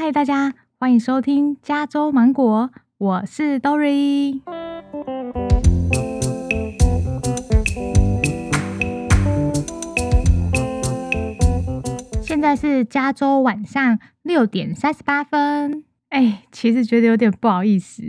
嗨，大家欢迎收听加州芒果，我是 Dory。现在是加州晚上六点三十八分。哎，其实觉得有点不好意思，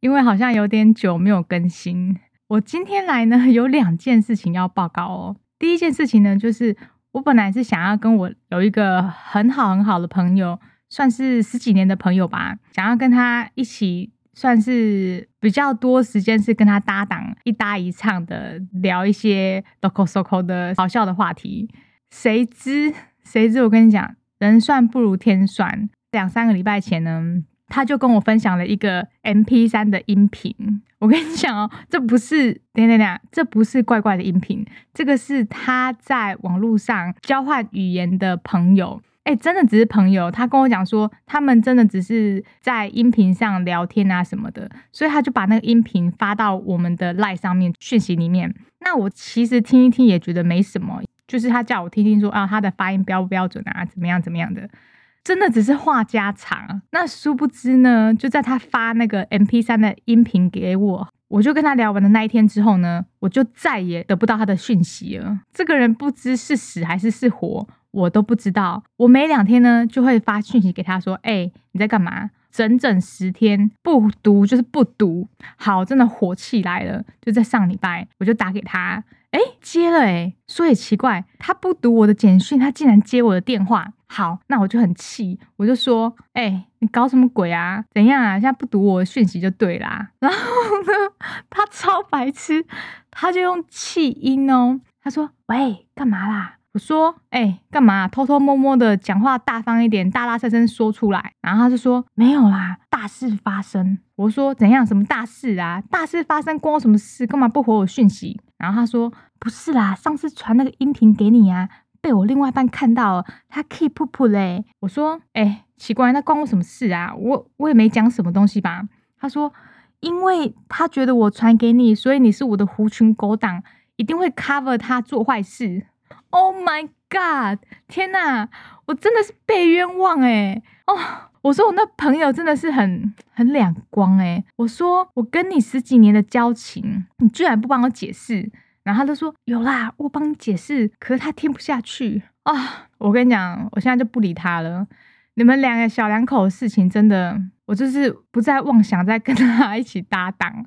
因为好像有点久没有更新。我今天来呢，有两件事情要报告哦。第一件事情呢，就是我本来是想要跟我有一个很好很好的朋友，算是十几年的朋友吧，想要跟他一起，算是比较多时间是跟他搭档，一搭一唱的聊一些 local local 的好笑的话题。谁知谁知，我跟你讲，人算不如天算。两三个礼拜前呢，他就跟我分享了一个 M P 三的音频。我跟你讲哦，这不是等等等，这不是怪怪的音频，这个是他在网络上交换语言的朋友。哎，真的只是朋友。他跟我讲说，他们真的只是在音频上聊天啊什么的，所以他就把那个音频发到我们的 Line 上面讯息里面。那我其实听一听也觉得没什么，就是他叫我听听说啊，他的发音标不标准啊，怎么样怎么样的。真的只是话家常，那殊不知呢，就在他发那个 M P 三的音频给我，我就跟他聊完的那一天之后呢，我就再也得不到他的讯息了。这个人不知是死还是是活，我都不知道。我每两天呢就会发讯息给他说：“哎，你在干嘛？”整整十天不读就是不读，好，真的火气来了。就在上礼拜，我就打给他。哎，接了哎，说也奇怪，他不读我的简讯，他竟然接我的电话。好，那我就很气，我就说，哎，你搞什么鬼啊？怎样啊？现在不读我的讯息就对啦。然后呢，他超白痴，他就用气音哦，他说，喂，干嘛啦？我说，哎，干嘛？偷偷摸摸的讲话，大方一点，大大声声说出来。然后他就说，没有啦，大事发生。我说，怎样？什么大事啊？大事发生关我什么事？干嘛不回我讯息？然后他说，不是啦，上次传那个音频给你啊，被我另外一半看到了，他 keep 噗噗嘞。我说，哎，奇怪，那关我什么事啊？我我也没讲什么东西吧？他说，因为他觉得我传给你，所以你是我的狐群狗党，一定会 cover 他做坏事。Oh my god！天哪，我真的是被冤枉哎！哦，我说我那朋友真的是很很两光哎！我说我跟你十几年的交情，你居然不帮我解释，然后他就说有啦，我帮你解释，可是他听不下去啊！我跟你讲，我现在就不理他了。你们两个小两口的事情，真的，我就是不再妄想再跟他一起搭档。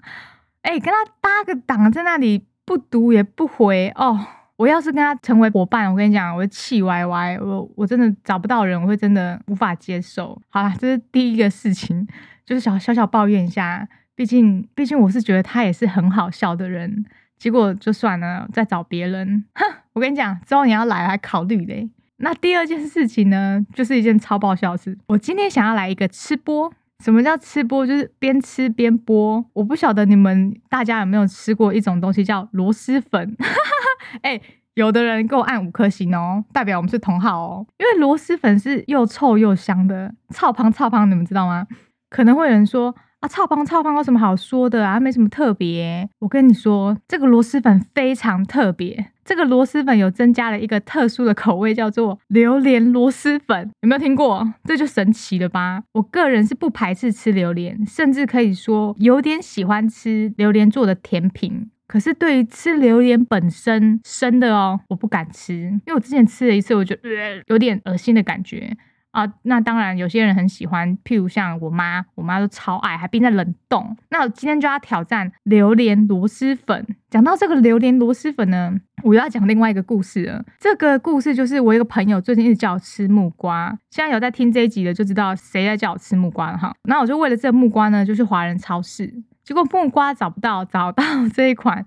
哎，跟他搭个档，在那里不读也不回哦。我要是跟他成为伙伴，我跟你讲，我会气歪歪，我我真的找不到人，我会真的无法接受。好了，这是第一个事情，就是小小小抱怨一下。毕竟，毕竟我是觉得他也是很好笑的人，结果就算了，再找别人。哼，我跟你讲，之后你要来还考虑嘞。那第二件事情呢，就是一件超爆笑的事。我今天想要来一个吃播。什么叫吃播？就是边吃边播。我不晓得你们大家有没有吃过一种东西叫螺蛳粉。哎，有的人给我按五颗星哦，代表我们是同好哦。因为螺蛳粉是又臭又香的，臭胖臭胖，你们知道吗？可能会有人说啊，臭胖臭胖有什么好说的啊？没什么特别。我跟你说，这个螺蛳粉非常特别。这个螺蛳粉有增加了一个特殊的口味，叫做榴莲螺蛳粉。有没有听过？这就神奇了吧？我个人是不排斥吃榴莲，甚至可以说有点喜欢吃榴莲做的甜品。可是对于吃榴莲本身生的哦，我不敢吃，因为我之前吃了一次，我觉得有点恶心的感觉啊。那当然有些人很喜欢，譬如像我妈，我妈都超爱，还冰在冷冻。那我今天就要挑战榴莲螺蛳粉。讲到这个榴莲螺蛳粉呢，我要讲另外一个故事了。这个故事就是我一个朋友最近一直叫我吃木瓜，现在有在听这一集的就知道谁在叫我吃木瓜了哈。那我就为了这个木瓜呢，就去华人超市。结果木瓜找不到，找到 这一款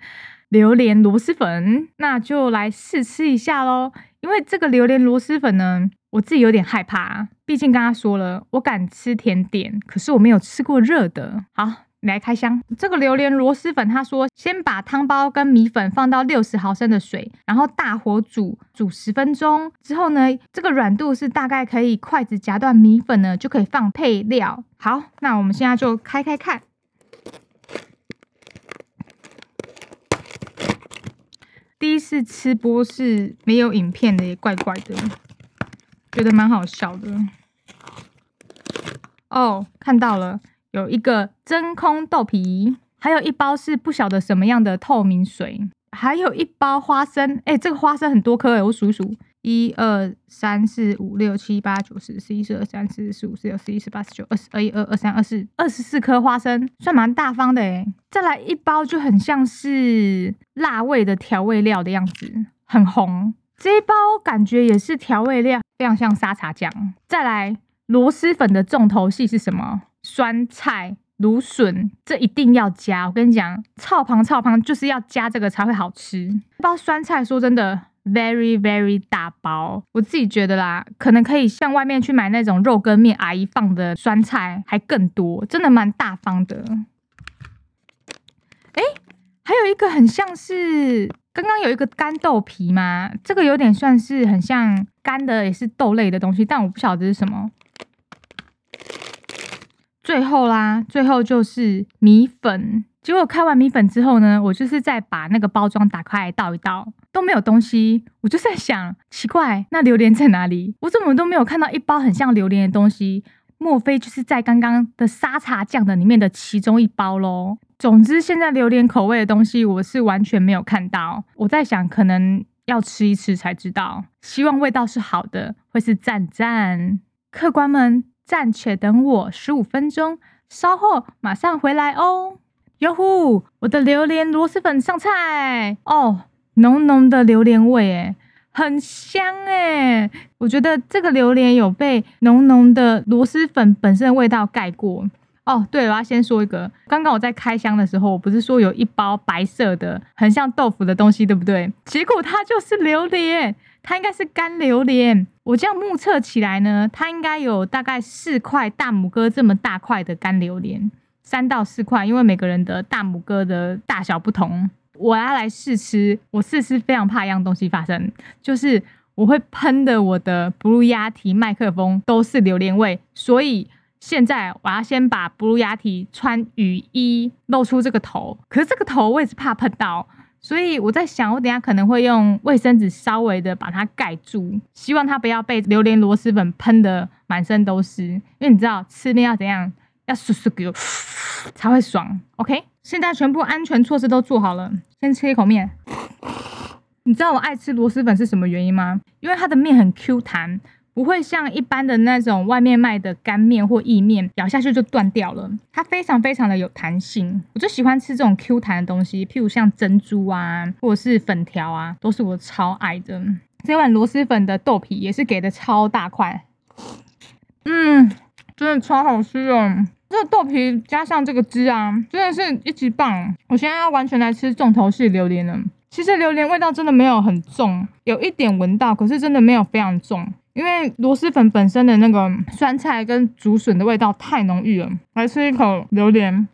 榴莲螺蛳粉，那就来试吃一下喽。因为这个榴莲螺蛳粉呢，我自己有点害怕，毕竟刚刚说了，我敢吃甜点，可是我没有吃过热的。好，来开箱这个榴莲螺蛳粉。他说，先把汤包跟米粉放到六十毫升的水，然后大火煮煮十分钟之后呢，这个软度是大概可以筷子夹断米粉呢，就可以放配料。好，那我们现在就开开看。第一次吃播是没有影片的，也怪怪的，觉得蛮好笑的。哦，看到了，有一个真空豆皮，还有一包是不晓得什么样的透明水，还有一包花生。哎，这个花生很多颗哎，我数数。一二三四五六七八九十十一十二三四四五十六十一十八十九二十二一二二三二四二十四颗花生，算蛮大方的诶再来一包就很像是辣味的调味料的样子，很红。这一包感觉也是调味料，非常像沙茶酱。再来螺蛳粉的重头戏是什么？酸菜、芦笋，这一定要加。我跟你讲，炒旁炒旁就是要加这个才会好吃。包酸菜，说真的。Very very 大包，我自己觉得啦，可能可以像外面去买那种肉羹面阿姨放的酸菜还更多，真的蛮大方的。哎，还有一个很像是刚刚有一个干豆皮嘛，这个有点算是很像干的，也是豆类的东西，但我不晓得是什么。最后啦，最后就是米粉。结果开完米粉之后呢，我就是再把那个包装打开倒一倒，都没有东西。我就在想，奇怪，那榴莲在哪里？我怎么都没有看到一包很像榴莲的东西？莫非就是在刚刚的沙茶酱的里面的其中一包喽？总之，现在榴莲口味的东西我是完全没有看到。我在想，可能要吃一吃才知道。希望味道是好的，会是赞赞。客官们暂且等我十五分钟，稍后马上回来哦。哟呼！我的榴莲螺蛳粉上菜哦，浓浓的榴莲味诶，很香诶。我觉得这个榴莲有被浓浓的螺蛳粉本身的味道盖过哦。对，我要先说一个，刚刚我在开箱的时候，我不是说有一包白色的很像豆腐的东西，对不对？结果它就是榴莲，它应该是干榴莲。我这样目测起来呢，它应该有大概四块大拇哥这么大块的干榴莲。三到四块，因为每个人的大拇哥的大小不同，我要来试吃。我试吃非常怕一样东西发生，就是我会喷的。我的 Blue Yeti 麦克风都是榴莲味，所以现在我要先把 Blue Yeti 穿雨衣，露出这个头。可是这个头我也是怕喷到，所以我在想，我等下可能会用卫生纸稍微的把它盖住，希望它不要被榴莲螺蛳粉喷的满身都是。因为你知道吃面要怎样？要嗖嗖给我才会爽，OK？现在全部安全措施都做好了，先吃一口面。你知道我爱吃螺蛳粉是什么原因吗？因为它的面很 Q 弹，不会像一般的那种外面卖的干面或意面，咬下去就断掉了。它非常非常的有弹性，我就喜欢吃这种 Q 弹的东西，譬如像珍珠啊，或者是粉条啊，都是我超爱的。这碗螺蛳粉的豆皮也是给的超大块，嗯，真的超好吃哦。这个豆皮加上这个汁啊，真的是一级棒！我现在要完全来吃重头戏榴莲了。其实榴莲味道真的没有很重，有一点闻到，可是真的没有非常重，因为螺蛳粉本身的那个酸菜跟竹笋的味道太浓郁了。来吃一口榴莲，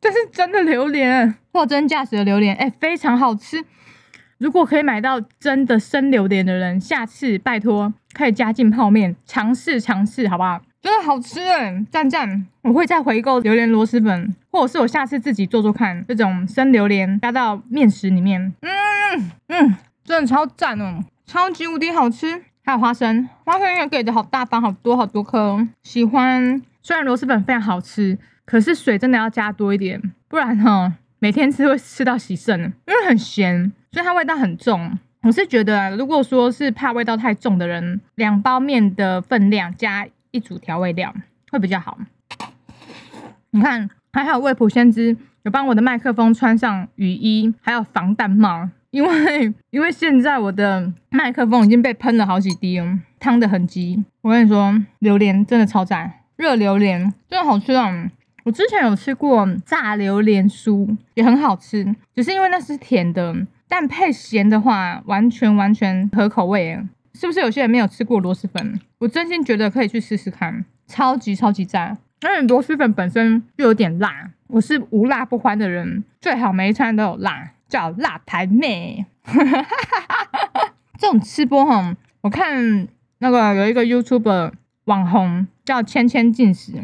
这是真的榴莲，货真价实的榴莲，哎，非常好吃。如果可以买到真的生榴莲的人，下次拜托可以加进泡面，尝试尝试，好不好？真的好吃哎，赞赞！我会再回购榴莲螺蛳粉，或者是我下次自己做做看，这种生榴莲加到面食里面，嗯嗯，真的超赞哦，超级无敌好吃！还有花生，花生也给的好大方，好多好多颗，喜欢。虽然螺蛳粉非常好吃，可是水真的要加多一点，不然哈，每天吃会吃到洗肾，因为很咸，所以它味道很重。我是觉得，如果说是怕味道太重的人，两包面的分量加。一组调味料会比较好。你看，还好味普先知有帮我的麦克风穿上雨衣，还有防弹帽，因为因为现在我的麦克风已经被喷了好几滴，汤的痕迹。我跟你说，榴莲真的超赞，热榴莲真的好吃啊！我之前有吃过炸榴莲酥，也很好吃，只是因为那是甜的，但配咸的话，完全完全合口味。是不是有些人没有吃过螺蛳粉？我真心觉得可以去试试看，超级超级赞。因为螺蛳粉本身就有点辣，我是无辣不欢的人，最好每一餐都有辣，叫辣台妹。这种吃播哈，我看那个有一个 YouTube 网红叫芊芊进食，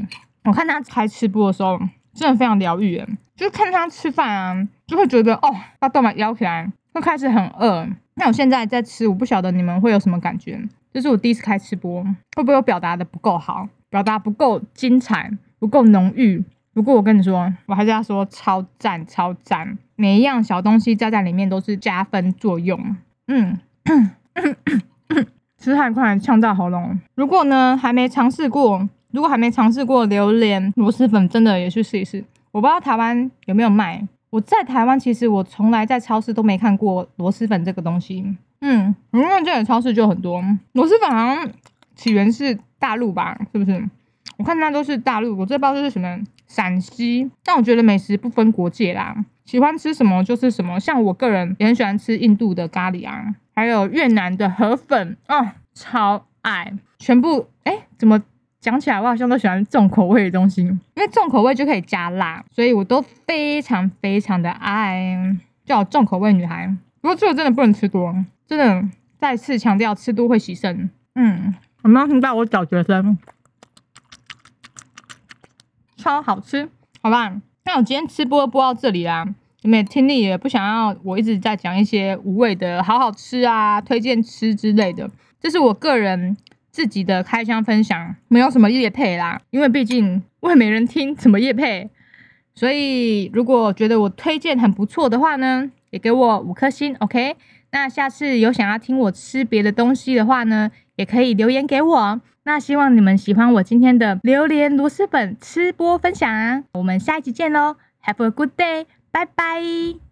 我看他开吃播的时候，真的非常疗愈，就是看他吃饭啊，就会觉得哦，把动脉摇起来，会开始很饿。那我现在在吃，我不晓得你们会有什么感觉。这是我第一次开吃播，会不会我表达的不够好？表达不够精彩，不够浓郁。不过我跟你说，我还是要说超赞超赞，每一样小东西加在里面都是加分作用。嗯，吃太快呛到喉咙。如果呢还没尝试过，如果还没尝试过榴莲螺蛳粉，真的也去试一试。我不知道台湾有没有卖。我在台湾，其实我从来在超市都没看过螺蛳粉这个东西。嗯，因为这里超市就很多螺蛳粉，好像起源是大陆吧？是不是？我看那都是大陆，我这包就是什么陕西。但我觉得美食不分国界啦，喜欢吃什么就是什么。像我个人也很喜欢吃印度的咖喱啊，还有越南的河粉啊，超爱。全部哎，怎么讲起来我好像都喜欢重口味的东西，因为重口味就可以加辣，所以我都非常非常的爱，叫重口味女孩。不过这个真的不能吃多。真的再次强调，吃多会洗肾。嗯，有没有听到我小学生？超好吃，好吧？那我今天吃播播到这里啦。你们听力也不想要我一直在讲一些无谓的好好吃啊、推荐吃之类的。这是我个人自己的开箱分享，没有什么叶配啦。因为毕竟我也没人听，怎么叶配？所以如果觉得我推荐很不错的话呢，也给我五颗星，OK？那下次有想要听我吃别的东西的话呢，也可以留言给我。那希望你们喜欢我今天的榴莲螺蛳粉吃播分享。我们下一集见喽，Have a good day，拜拜。